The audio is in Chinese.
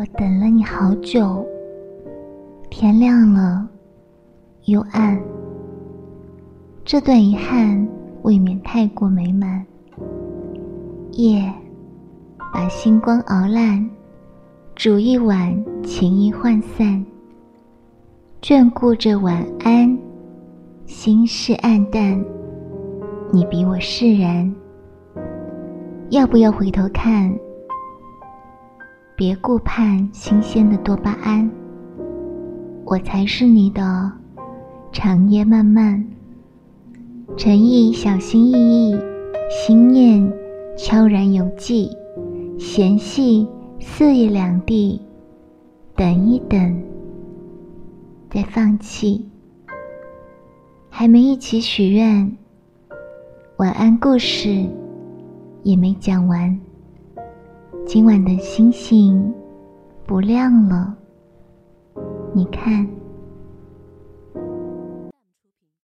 我等了你好久，天亮了，又暗，这段遗憾未免太过美满。夜把星光熬烂，煮一碗情意涣散，眷顾着晚安，心事暗淡，你比我释然。要不要回头看？别顾盼新鲜的多巴胺，我才是你的长夜漫漫。诚意小心翼翼，心念悄然有迹，嫌隙四野两地，等一等，再放弃。还没一起许愿，晚安故事。也没讲完。今晚的星星不亮了，你看。